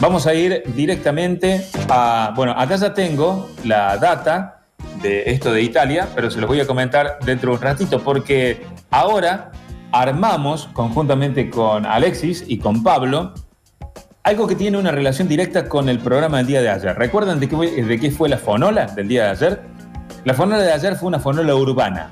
Vamos a ir directamente a, bueno, acá ya tengo la data de esto de Italia, pero se los voy a comentar dentro de un ratito, porque ahora armamos conjuntamente con Alexis y con Pablo algo que tiene una relación directa con el programa del día de ayer. ¿Recuerdan de qué, de qué fue la fonola del día de ayer? La fonola de ayer fue una fonola urbana.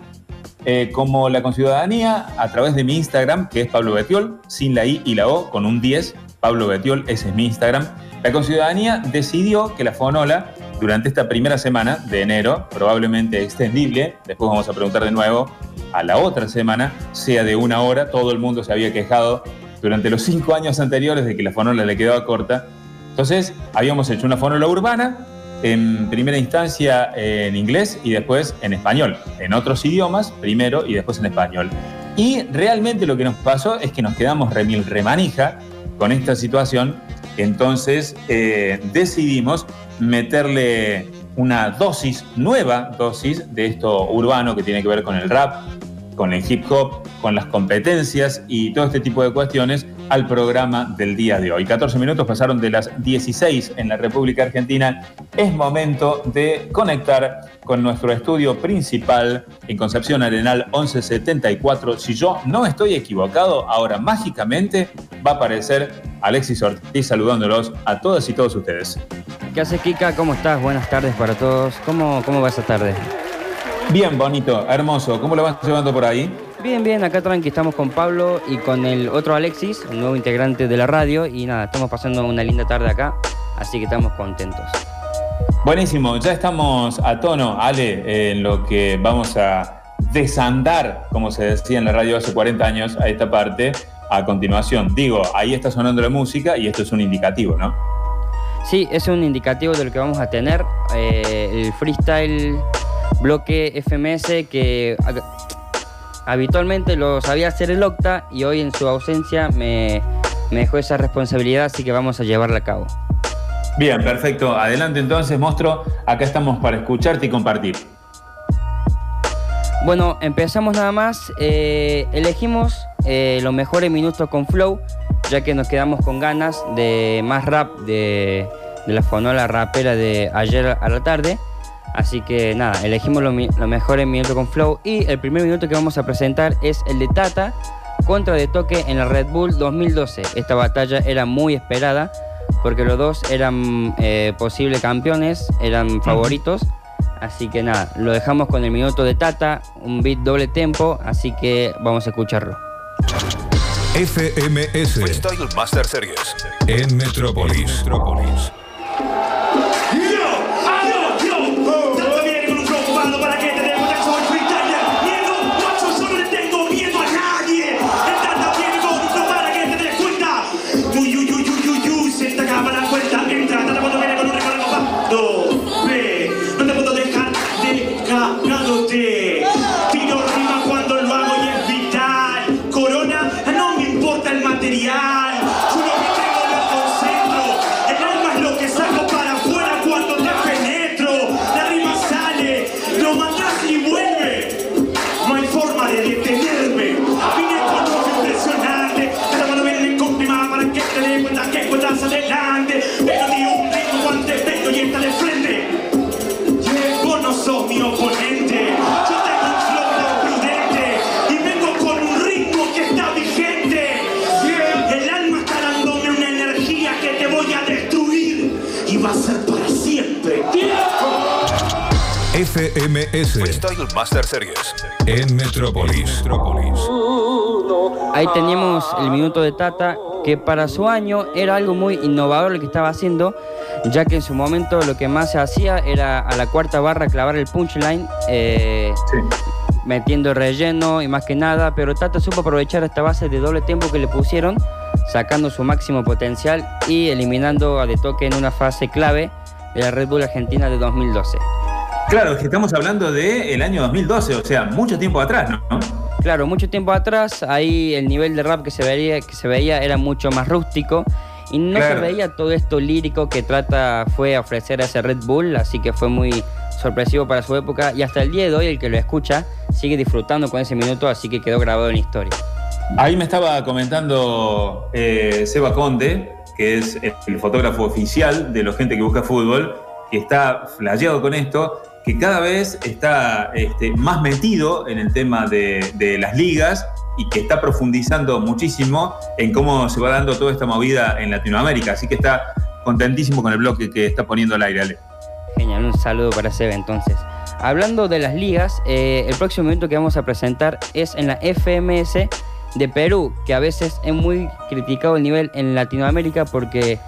Eh, como la conciudadanía, a través de mi Instagram, que es Pablo Betiol, sin la I y la O, con un 10, Pablo Betiol, ese es mi Instagram, la conciudadanía decidió que la fonola, durante esta primera semana de enero, probablemente extendible, después vamos a preguntar de nuevo, a la otra semana, sea de una hora, todo el mundo se había quejado durante los cinco años anteriores de que la fonola le quedaba corta. Entonces, habíamos hecho una fonola urbana, en primera instancia en inglés y después en español, en otros idiomas, primero y después en español. Y realmente lo que nos pasó es que nos quedamos remil remanija con esta situación, entonces eh, decidimos meterle una dosis, nueva dosis de esto urbano que tiene que ver con el rap, con el hip hop, con las competencias y todo este tipo de cuestiones al programa del día de hoy. 14 minutos pasaron de las 16 en la República Argentina. Es momento de conectar con nuestro estudio principal en Concepción Arenal 1174. Si yo no estoy equivocado, ahora mágicamente va a aparecer Alexis Ortiz saludándolos a todas y todos ustedes. ¿Qué hace Kika? ¿Cómo estás? Buenas tardes para todos. ¿Cómo, cómo va esa tarde? Bien, bonito, hermoso. ¿Cómo lo vas llevando por ahí? Bien, bien, acá tranqui, estamos con Pablo y con el otro Alexis, un nuevo integrante de la radio, y nada, estamos pasando una linda tarde acá, así que estamos contentos. Buenísimo, ya estamos a tono, Ale, en lo que vamos a desandar, como se decía en la radio hace 40 años, a esta parte, a continuación. Digo, ahí está sonando la música y esto es un indicativo, ¿no? Sí, es un indicativo de lo que vamos a tener, eh, el freestyle bloque FMS que habitualmente lo sabía hacer el Octa y hoy en su ausencia me, dejó esa responsabilidad, así que vamos a llevarla a cabo. Bien, perfecto. Adelante entonces, monstruo. Acá estamos para escucharte y compartir. Bueno, empezamos nada más. Eh, elegimos eh, los mejores minutos con Flow, ya que nos quedamos con ganas de más rap de, de la fonola rapera de ayer a la tarde. Así que nada, elegimos lo, mejor en minuto con Flow y el primer minuto que vamos a presentar es el de Tata contra de toque en la Red Bull 2012. Esta batalla era muy esperada porque los dos eran eh, posibles campeones, eran favoritos. Así que nada, lo dejamos con el minuto de Tata, un beat doble tempo, así que vamos a escucharlo. FMS Freestyle Master Series en Metrópolis. He muere. FMS Freestyle Master Series en Metrópolis. Ahí teníamos el minuto de Tata, que para su año era algo muy innovador lo que estaba haciendo, ya que en su momento lo que más se hacía era a la cuarta barra clavar el punchline, eh, metiendo relleno y más que nada, pero Tata supo aprovechar esta base de doble tiempo que le pusieron, sacando su máximo potencial y eliminando a De Toque en una fase clave de la Red Bull Argentina de 2012. Claro, es que estamos hablando del año 2012, o sea, mucho tiempo atrás, ¿no? Claro, mucho tiempo atrás, ahí el nivel de rap que se veía, que se veía era mucho más rústico y no se veía todo esto lírico que trata fue ofrecer a ese Red Bull, así que fue muy sorpresivo para su época y hasta el día de hoy el que lo escucha sigue disfrutando con ese minuto, así que quedó grabado en la historia. Ahí me estaba comentando eh, Seba Conde que es el fotógrafo oficial de los gente que busca fútbol, que está flasheado con esto, que cada vez está este, más metido en el tema de, las ligas y que está profundizando muchísimo en cómo se va dando toda esta movida en Latinoamérica. Así que está contentísimo con el bloque que está poniendo al aire, Ale. Genial, un saludo para Seba entonces. Hablando de las ligas, eh, el próximo evento que vamos a presentar es en la FMS de Perú, que a veces es muy criticado el nivel en Latinoamérica porque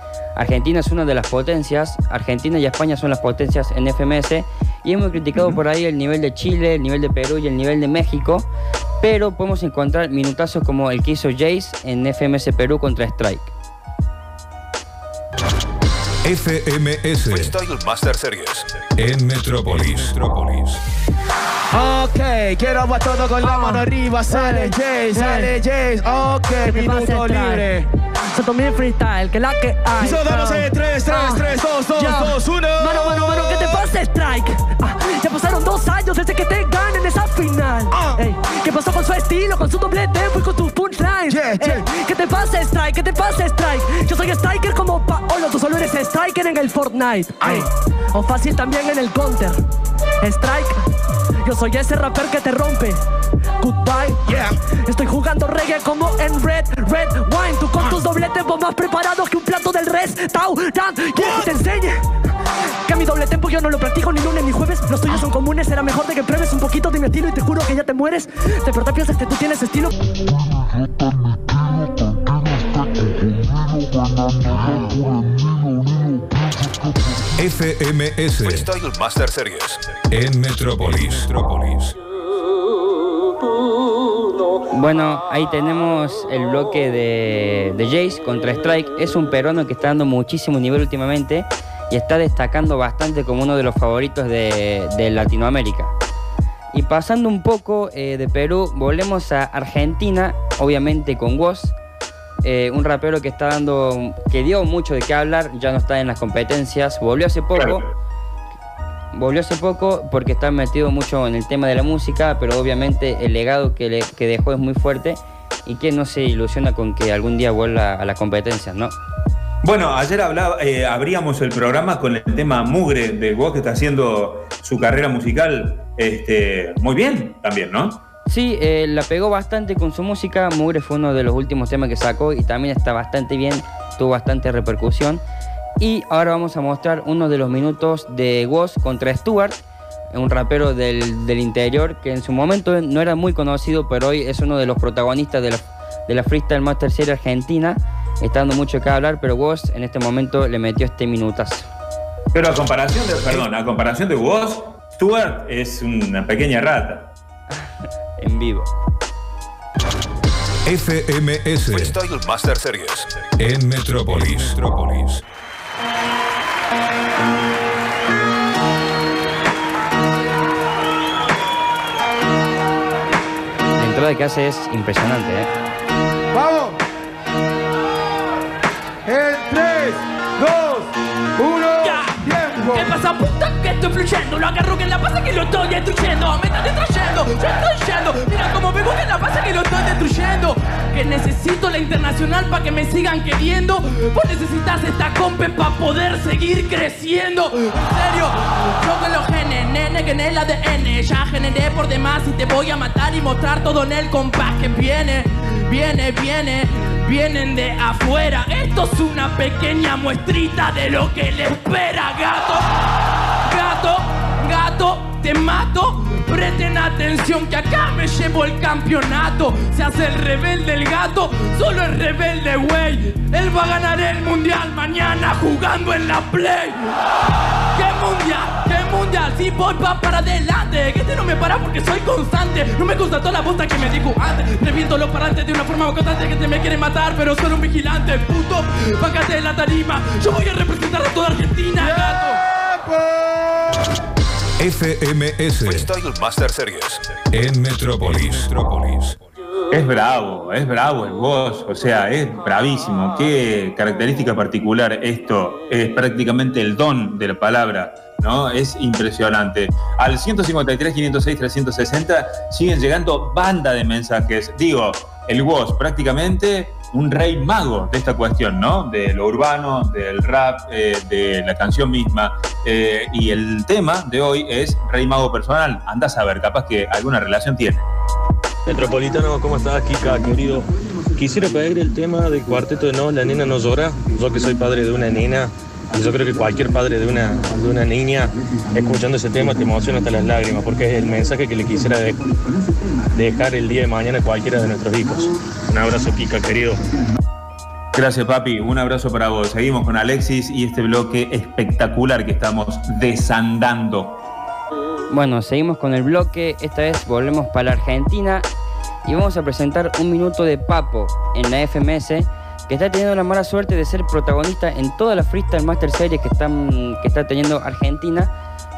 Argentina es una de las potencias, Argentina y España son las potencias en FMS y es muy criticado por ahí el nivel de Chile, el nivel de Perú y el nivel de México, pero podemos encontrar minutazos como el que hizo Jace en FMS Perú contra Strike. FMS Freestyle Master Series. en Metrópolis. Ok, quiero a todo con la Ah. mano arriba. Sale Jace, sale Jace. Ok, ¿Qué minuto libre. Soy también freestyle, que la que hay. Solo damos en 3, 3, Ah. 3, 2, 2, Ya. 2, 1. Mano, mano, mano, ¿qué te pasa, Strike? Ah, ya pasaron dos años desde que te ganen esa final. Ah. ¿Qué pasó con su estilo, con su doble tempo y con tus Yeah, yeah. Ey, ¿Qué te pasa, Strike? ¿Qué te pasa, Strike? Yo soy striker como Paolo, tú solo eres striker en el Fortnite. Ey, o fácil también en el Counter. Strike, yo soy ese rapper que te rompe. Goodbye. Yeah. Estoy jugando reggae como en Red, Red Wine. Tú con tus doble tempo más preparados que un plato del restaurant. Quiero que te enseñe que doble tempo yo no lo practico ni lunes ni jueves. Los tuyos son comunes, será mejor de que pruebes un poquito de mi estilo y te juro que ya te mueres. De verdad piensas que tú tienes estilo. FMS Freestyle Master Series. en Metrópolis. Bueno, ahí tenemos el bloque de, de Jace contra Strike. Es un peruano que está dando muchísimo nivel últimamente y está destacando bastante como uno de los favoritos de, de Latinoamérica. Y pasando un poco eh, de Perú, volvemos a Argentina, obviamente con Woz, eh, un rapero que está dando, que dio mucho de qué hablar, ya no está en las competencias, volvió hace poco. Volvió hace poco porque está metido mucho en el tema de la música, pero obviamente el legado que, le- que dejó es muy fuerte y que no se ilusiona con que algún día vuelva a las competencias, ¿no? Bueno, ayer hablaba, eh, abríamos el programa con el tema Mugre del Woz que está haciendo su carrera musical este, muy bien también, ¿no? Sí, eh, la pegó bastante con su música. Mugre fue uno de los últimos temas que sacó y también está bastante bien, tuvo bastante repercusión. Y ahora vamos a mostrar uno de los minutos de Woz contra Stuart, un rapero del, del interior que en su momento no era muy conocido, pero hoy es uno de los protagonistas de la, de la Freestyle Master Series Argentina. Está dando mucho que hablar, pero Woz en este momento le metió este minutazo. Pero a comparación de, perdón, a comparación de Woz, Stuart es una pequeña rata. En vivo. FMS Freestyle Master Series. en Metrópolis. La entrada que hace es impresionante, ¿eh? En 3, 2, 1. Ya. Tiempo. ¿Qué pasa, puta? Que estoy fluyendo. Lo agarro que en la pasa que lo estoy destruyendo. Me están destruyendo, yo estoy yendo. Mira cómo me busca en la pasa que lo estoy destruyendo. Que necesito la internacional para que me sigan queriendo. Vos necesitas esta compe para poder seguir creciendo. En serio, yo con los genes, nene, que en el ADN. Ya generé por demás y te voy a matar y mostrar todo en el compás que viene, viene, viene. Vienen de afuera, esto es una pequeña muestrita de lo que le espera, gato. Gato, gato, te mato. Presten atención que acá me llevo el campeonato. Se hace el rebelde el gato, solo el rebelde, güey. Él va a ganar el mundial mañana jugando en la play. ¿Qué mundial? ¿Qué mundial? Si voy pa' para adelante. Que este no me para porque soy constante. No me gusta toda la bosta que me dijo antes. Reviento los parantes de una forma constante que te me quiere matar, pero soy un vigilante, puto. Págate de la tarima. Yo voy a representar a toda Argentina, gato. FMS Freestyle Master Series. en Metrópolis. Es bravo, es bravo el Woz, o sea, es bravísimo. Qué característica particular esto, es prácticamente el don de la palabra, ¿no? Es impresionante. Al 153, 506, 360 siguen llegando banda de mensajes. Digo, el Woz prácticamente un rey mago de esta cuestión, ¿no? De lo urbano, del rap, eh, de la canción misma. Eh, y el tema de hoy es rey mago personal. Andás a ver, capaz que alguna relación tiene. Metropolitano, ¿cómo estás, Kika, querido? Quisiera pedir el tema del cuarteto de No, la nena no llora. Yo que soy padre de una nena, y yo creo que cualquier padre de una, de una niña, escuchando ese tema, te emociona hasta las lágrimas, porque es el mensaje que le quisiera de- dejar el día de mañana a cualquiera de nuestros hijos. Un abrazo, Kika, querido. Gracias, papi. Un abrazo para vos. Seguimos con Alexis y este bloque espectacular que estamos desandando. Bueno, seguimos con el bloque. Esta vez volvemos para la Argentina y vamos a presentar un minuto de Papo en la FMS, que está teniendo la mala suerte de ser protagonista en todas las Freestyle Master Series que, están, que está teniendo Argentina,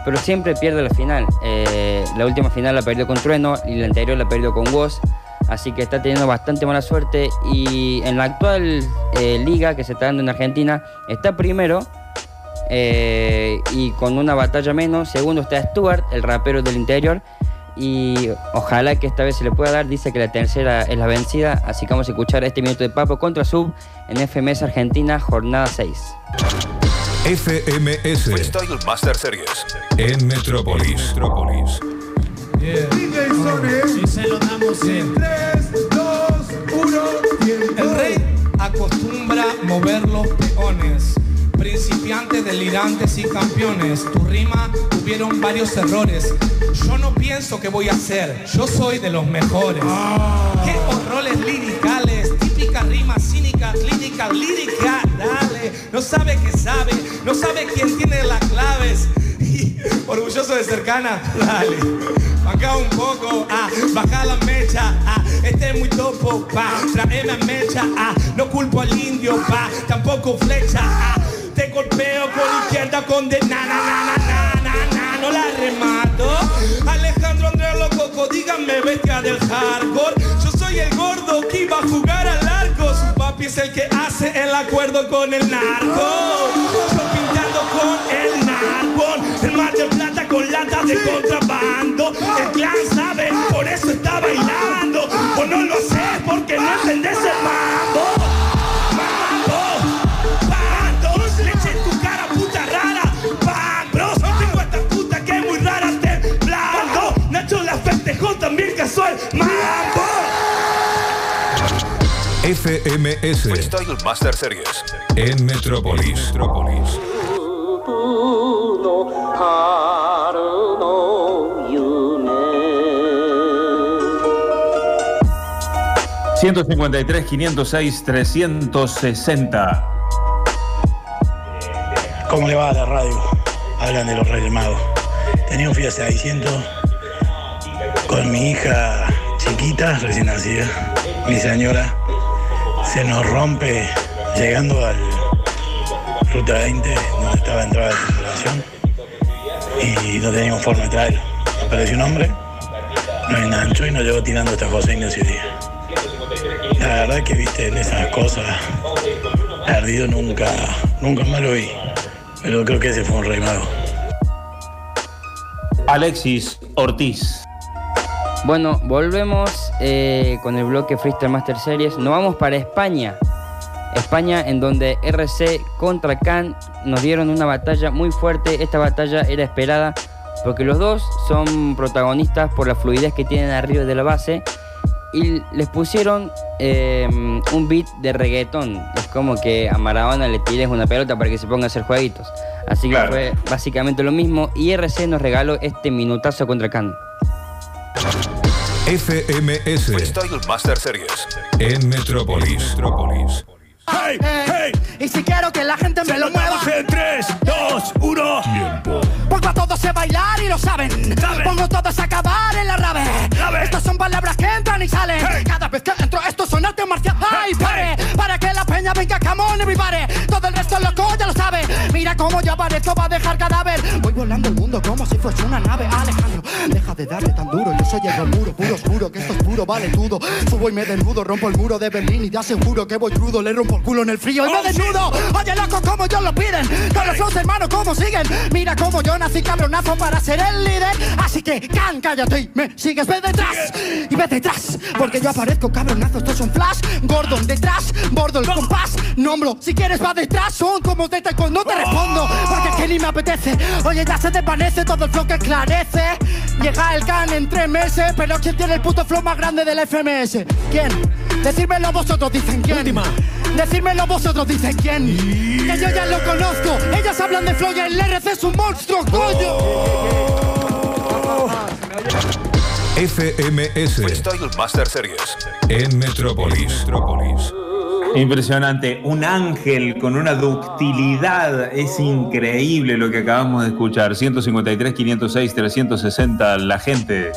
pero siempre pierde la final. Eh, la última final la perdió con Trueno y la anterior la perdió con Woz. Así que está teniendo bastante mala suerte y en la actual eh, liga que se está dando en Argentina está primero eh, y con una batalla menos. Segundo está Stuart, el rapero del interior. Y ojalá que esta vez se le pueda dar. Dice que la tercera es la vencida. Así que vamos a escuchar este minuto de Papo contra Sub en FMS Argentina, jornada 6. FMS Freestyle Master Series. en Metrópolis. Metrópolis. DJ Sone. Y se lo damos en 3, 2, 1, tiempo. El rey acostumbra mover los delirantes y campeones. Tu rima tuvieron varios errores. Yo no pienso que voy a hacer. Yo soy de los mejores. Qué horrores liricales. Típica rima cínica, clínica, lírica. Dale. No sabe que sabe. No sabe quién tiene las claves. Y orgulloso de cercana. Dale. Acá un poco, ah, baja la mecha, ah, este es muy topo, pa, traeme a mecha, ah, no culpo al indio, pa, tampoco flecha, ah, te golpeo con izquierda con de na, na, na, na, na, na, no la remato. Alejandro Andrés Lococo, díganme bestia del hardcore, yo soy el gordo que iba a jugar al arco, su papi es el que hace el acuerdo con el narco, yo pintando con el narco, el mar de plata con latas de contrabando, el clan sabe, por eso está bailando, o no lo haces porque no entendés el. Mambo, FMS Freestyle Master Series. en Metrópolis. Metrópolis. 153, 506, 360. ¿Cómo le va a la radio? Hablan de los Reyes Magos. Tenía un Fiat 600 con mi hija chiquita, recién nacida, mi señora. Se nos rompe llegando al Ruta 20, donde estaba entrada de circulación, y no teníamos forma de traerlo. Apareció un hombre, nos enganchó y nos llevó tirando José Ignacio Díaz. La verdad que viste en esas cosas, perdido nunca, nunca más lo vi. Pero creo que ese fue un rey mago. Alexis Ortiz. Bueno, volvemos eh, con el bloque Freestyle Master Series. Nos vamos para España. España, en donde RC contra Khan nos dieron una batalla muy fuerte. Esta batalla era esperada porque los dos son protagonistas por la fluidez que tienen arriba de la base. Y les pusieron eh, un beat de reggaetón. Es como que a Maradona le tires una pelota para que se ponga a hacer jueguitos. Así que Claro. fue básicamente lo mismo. Y RC nos regaló este minutazo contra Khan. FMS Freestyle Master Series. en Metrópolis. Metrópolis. Hey, hey, y si quiero que la gente me lo mueva. en 3, 2, 1. Pongo a todos a bailar y lo saben. Pongo a todos a acabar en la rave. Estas son palabras que entran y salen. Cada vez que entro, esto son arte marcial. ¡Ay, pare! Para que la peña venga, come on, everybody. Todo el resto loco ya lo sabe. Mira cómo yo aparezco, va a dejar cadáver. Voy volando el mundo como si fuese una nave. Alejandro, deja de darle tan duro. Yo soy el muro, puro oscuro, que esto es puro, vale todo. Subo y me desnudo, rompo el muro de Berlín y te aseguro que voy crudo. Le rompo el culo en el frío y me desnudo. Oye, loco, como ellos lo piden. Con los flows, hermano, ¿cómo siguen? Mira cómo yo nací cabronazo para ser el líder. Así que, can, cállate y me sigues, ve detrás. Y ve detrás, porque yo aparezco cabronazo. Esto es un flash. Gordon detrás, bordo el compás. Nombro, si quieres va detrás. Son como de no te respondo, porque es que ni me apetece. Oye, ya se desvanece todo el flow que esclarece. Llega el can en tres pero ¿quién tiene el puto flow más grande del FMS? ¿Quién? Decírmelo vosotros, dicen quién. Última. Decírmelo vosotros, dicen quién. Que yo ya lo conozco. Ellas hablan de flow y el RC es un monstruo, coño. FMS Freestyle Master Series. en Metrópolis. Metrópolis. Impresionante, un ángel con una ductilidad, es increíble lo que acabamos de escuchar. 153, 506, 360, la gente.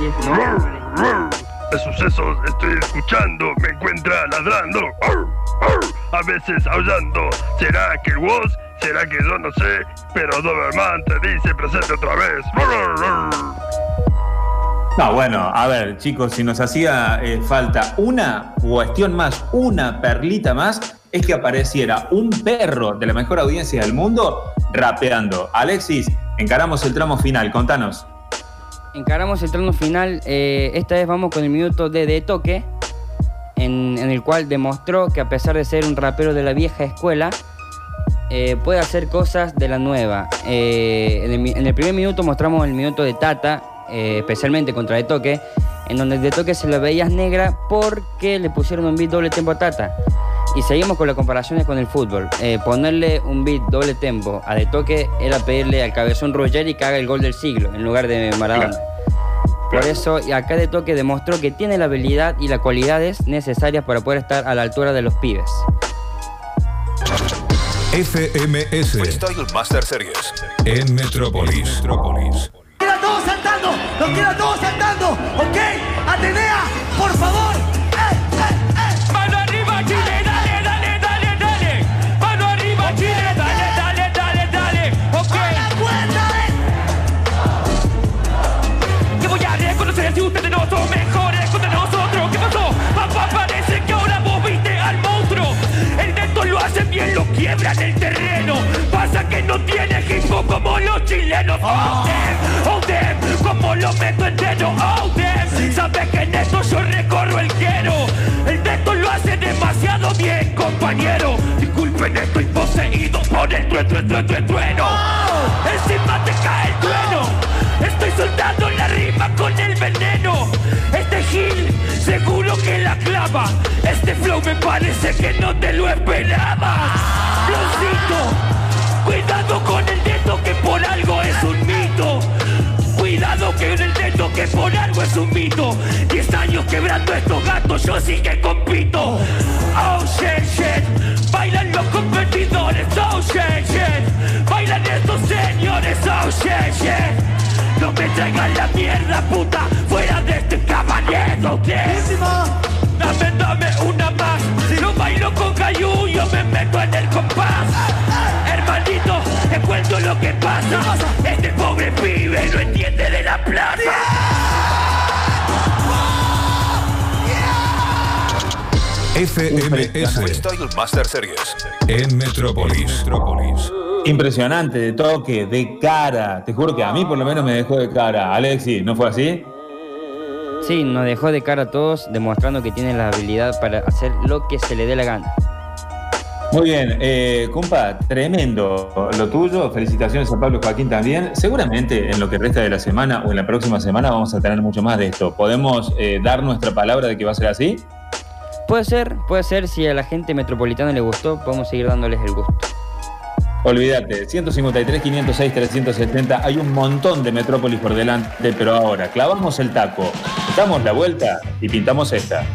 De sucesos estoy escuchando, me encuentra ladrando. Arr, arr, A veces aullando. ¿Será que el voz? ¿Será que yo no sé? Pero Doberman te dice presente otra vez. No, bueno, a ver, chicos, si nos hacía eh, falta una cuestión más, una perlita más, es que apareciera un perro de la mejor audiencia del mundo rapeando. Alexis, encaramos el tramo final, contanos. Encaramos el tramo final. eh, esta vez vamos con el minuto de De Toque, en, el cual demostró que a pesar de ser un rapero de la vieja escuela, eh, puede hacer cosas de la nueva. Eh, en, el, primer minuto mostramos el minuto de Tata, especialmente contra De Toque, en donde De Toque se la veías negra porque le pusieron un beat doble tempo a Tata. Y seguimos con las comparaciones con el fútbol. Eh, ponerle un beat doble tempo a De Toque era pedirle al cabezón Ruggeri que haga el gol del siglo en lugar de Maradona. Por eso, y acá De Toque demostró que tiene la habilidad y las cualidades necesarias para poder estar a la altura de los pibes. FMS Freestyle Master Series. en Metrópolis. Metrópolis. ¡Quedan todos saltando! ¡Los quedan todos saltando! ¿Ok? ¡Atenea! ¡Por favor! Bien, lo quiebra en el terreno. Pasa que no tiene hip hop como los chilenos. Oh, damn, oh, damn, como lo meto entero. Oh, damn, sabes que en esto yo recorro el quiero. El neto lo hace demasiado bien, compañero. Disculpen, estoy poseído por el trueno, trueno, trueno, trueno. Encima te cae el trueno. Estoy soltando la rima con el veneno. Este Gil seguro que la clava. Este flow me parece que no te lo esperabas. Flowcito, cuidado con el dedo que por algo es un mito. Cuidado que en el dedo que por algo es un mito. Diez años quebrando estos gatos, yo sí que compito. Oh shit, shit. FMS Freestyle Master Series. en Metrópolis. Metrópolis. Impresionante, de toque, de cara. Te juro que a mí por lo menos me dejó de cara. Alexis, ¿no fue así? Sí, nos dejó de cara a todos, demostrando que tiene la habilidad para hacer lo que se le dé la gana. Muy bien, eh, compa, tremendo lo tuyo. Felicitaciones a Pablo Joaquín también. Seguramente en lo que resta de la semana o en la próxima semana vamos a tener mucho más de esto. ¿Podemos eh, dar nuestra palabra de que va a ser así? Puede ser, puede ser, si a la gente metropolitana le gustó, podemos seguir dándoles el gusto. Olvídate, 153, 506, 370. Hay un montón de Metrópolis por delante, pero ahora clavamos el taco, damos la vuelta y pintamos esta.